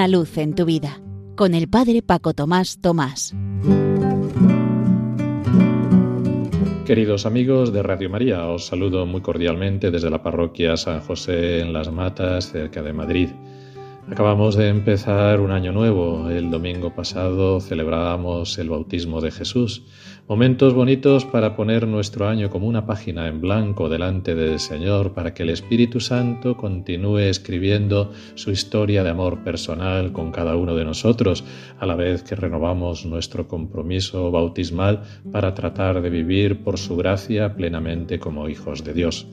Una luz en tu vida con el Padre Paco Tomás Tomás. Queridos amigos de Radio María, os saludo muy cordialmente desde la parroquia San José en Las Matas, cerca de Madrid. Acabamos de empezar un año nuevo. El domingo pasado celebrábamos el bautismo de Jesús. Momentos bonitos para poner nuestro año como una página en blanco delante del Señor para que el Espíritu Santo continúe escribiendo su historia de amor personal con cada uno de nosotros, a la vez que renovamos nuestro compromiso bautismal para tratar de vivir por su gracia plenamente como hijos de Dios.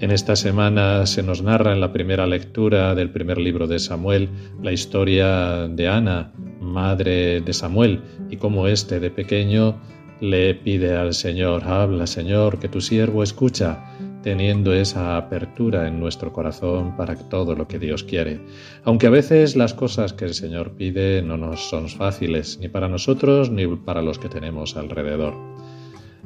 En esta semana se nos narra en la primera lectura del primer libro de Samuel la historia de Ana, madre de Samuel, y cómo éste de pequeño le pide al Señor, habla Señor, que tu siervo escucha, teniendo esa apertura en nuestro corazón para todo lo que Dios quiere. Aunque a veces las cosas que el Señor pide no nos son fáciles, ni para nosotros ni para los que tenemos alrededor.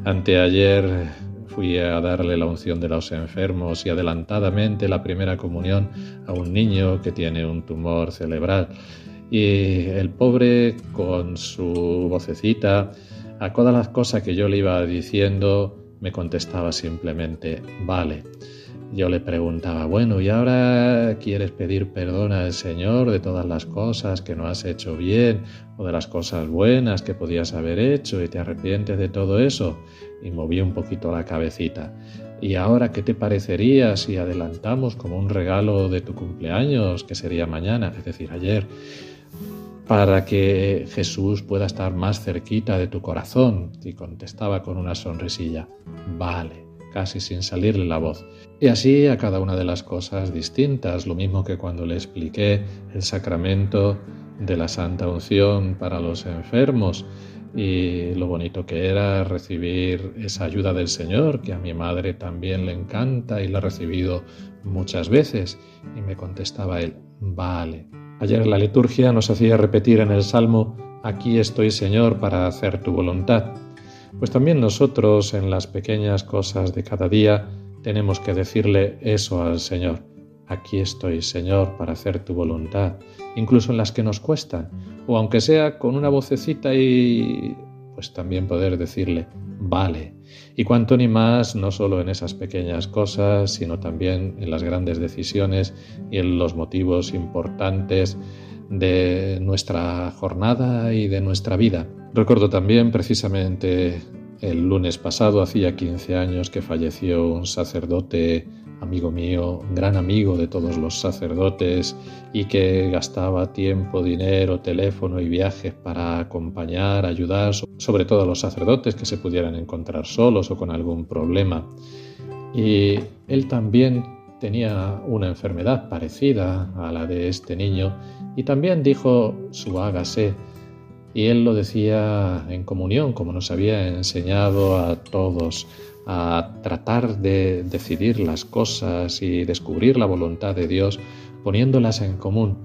Anteayer Fui a darle la unción de los enfermos y adelantadamente la primera comunión a un niño que tiene un tumor cerebral. Y el pobre, con su vocecita, a todas las cosas que yo le iba diciendo, me contestaba simplemente, vale. Yo le preguntaba, bueno, ¿y ahora quieres pedir perdón al Señor de todas las cosas que no has hecho bien o de las cosas buenas que podías haber hecho y te arrepientes de todo eso? Y moví un poquito la cabecita. ¿Y ahora qué te parecería si adelantamos como un regalo de tu cumpleaños, que sería mañana, es decir, ayer? para que Jesús pueda estar más cerquita de tu corazón. Y contestaba con una sonrisilla, vale casi sin salirle la voz. Y así a cada una de las cosas distintas, lo mismo que cuando le expliqué el sacramento de la Santa Unción para los enfermos y lo bonito que era recibir esa ayuda del Señor, que a mi madre también le encanta y la ha recibido muchas veces. Y me contestaba él, vale. Ayer la liturgia nos hacía repetir en el Salmo, aquí estoy Señor para hacer tu voluntad. Pues también nosotros en las pequeñas cosas de cada día tenemos que decirle eso al Señor. Aquí estoy, Señor, para hacer tu voluntad, incluso en las que nos cuestan, o aunque sea con una vocecita y pues también poder decirle, vale. Y cuanto ni más, no solo en esas pequeñas cosas, sino también en las grandes decisiones y en los motivos importantes de nuestra jornada y de nuestra vida. Recuerdo también precisamente el lunes pasado, hacía 15 años que falleció un sacerdote amigo mío, gran amigo de todos los sacerdotes y que gastaba tiempo, dinero, teléfono y viajes para acompañar, ayudar, sobre todo a los sacerdotes que se pudieran encontrar solos o con algún problema. Y él también tenía una enfermedad parecida a la de este niño y también dijo su hágase. Y él lo decía en comunión, como nos había enseñado a todos a tratar de decidir las cosas y descubrir la voluntad de Dios poniéndolas en común.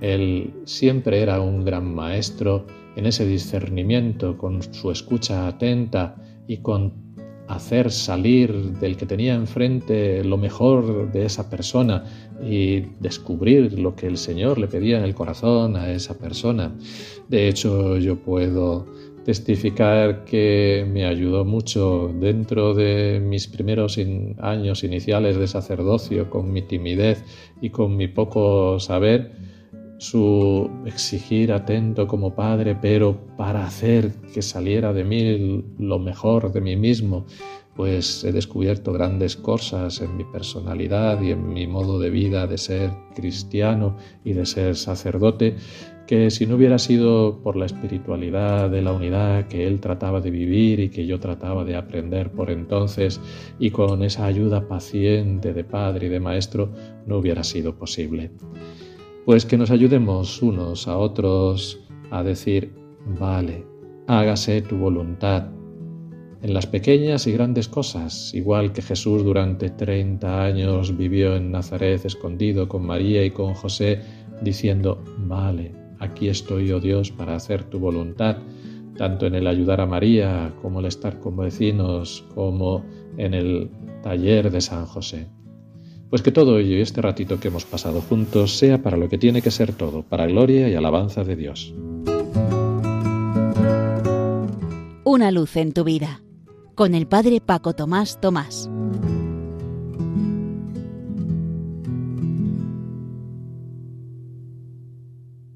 Él siempre era un gran maestro en ese discernimiento, con su escucha atenta y con hacer salir del que tenía enfrente lo mejor de esa persona y descubrir lo que el Señor le pedía en el corazón a esa persona. De hecho, yo puedo testificar que me ayudó mucho dentro de mis primeros años iniciales de sacerdocio, con mi timidez y con mi poco saber, su exigir atento como padre, pero para hacer que saliera de mí lo mejor de mí mismo, pues he descubierto grandes cosas en mi personalidad y en mi modo de vida de ser cristiano y de ser sacerdote, que si no hubiera sido por la espiritualidad de la unidad que él trataba de vivir y que yo trataba de aprender por entonces, y con esa ayuda paciente de padre y de maestro, no hubiera sido posible. Pues que nos ayudemos unos a otros a decir, vale, hágase tu voluntad, en las pequeñas y grandes cosas, igual que Jesús durante 30 años vivió en Nazaret escondido con María y con José, diciendo, vale, aquí estoy, oh Dios, para hacer tu voluntad, tanto en el ayudar a María como el estar con vecinos, como en el taller de San José. Pues que todo ello y este ratito que hemos pasado juntos sea para lo que tiene que ser todo, para gloria y alabanza de Dios. Una luz en tu vida, con el Padre Paco Tomás Tomás.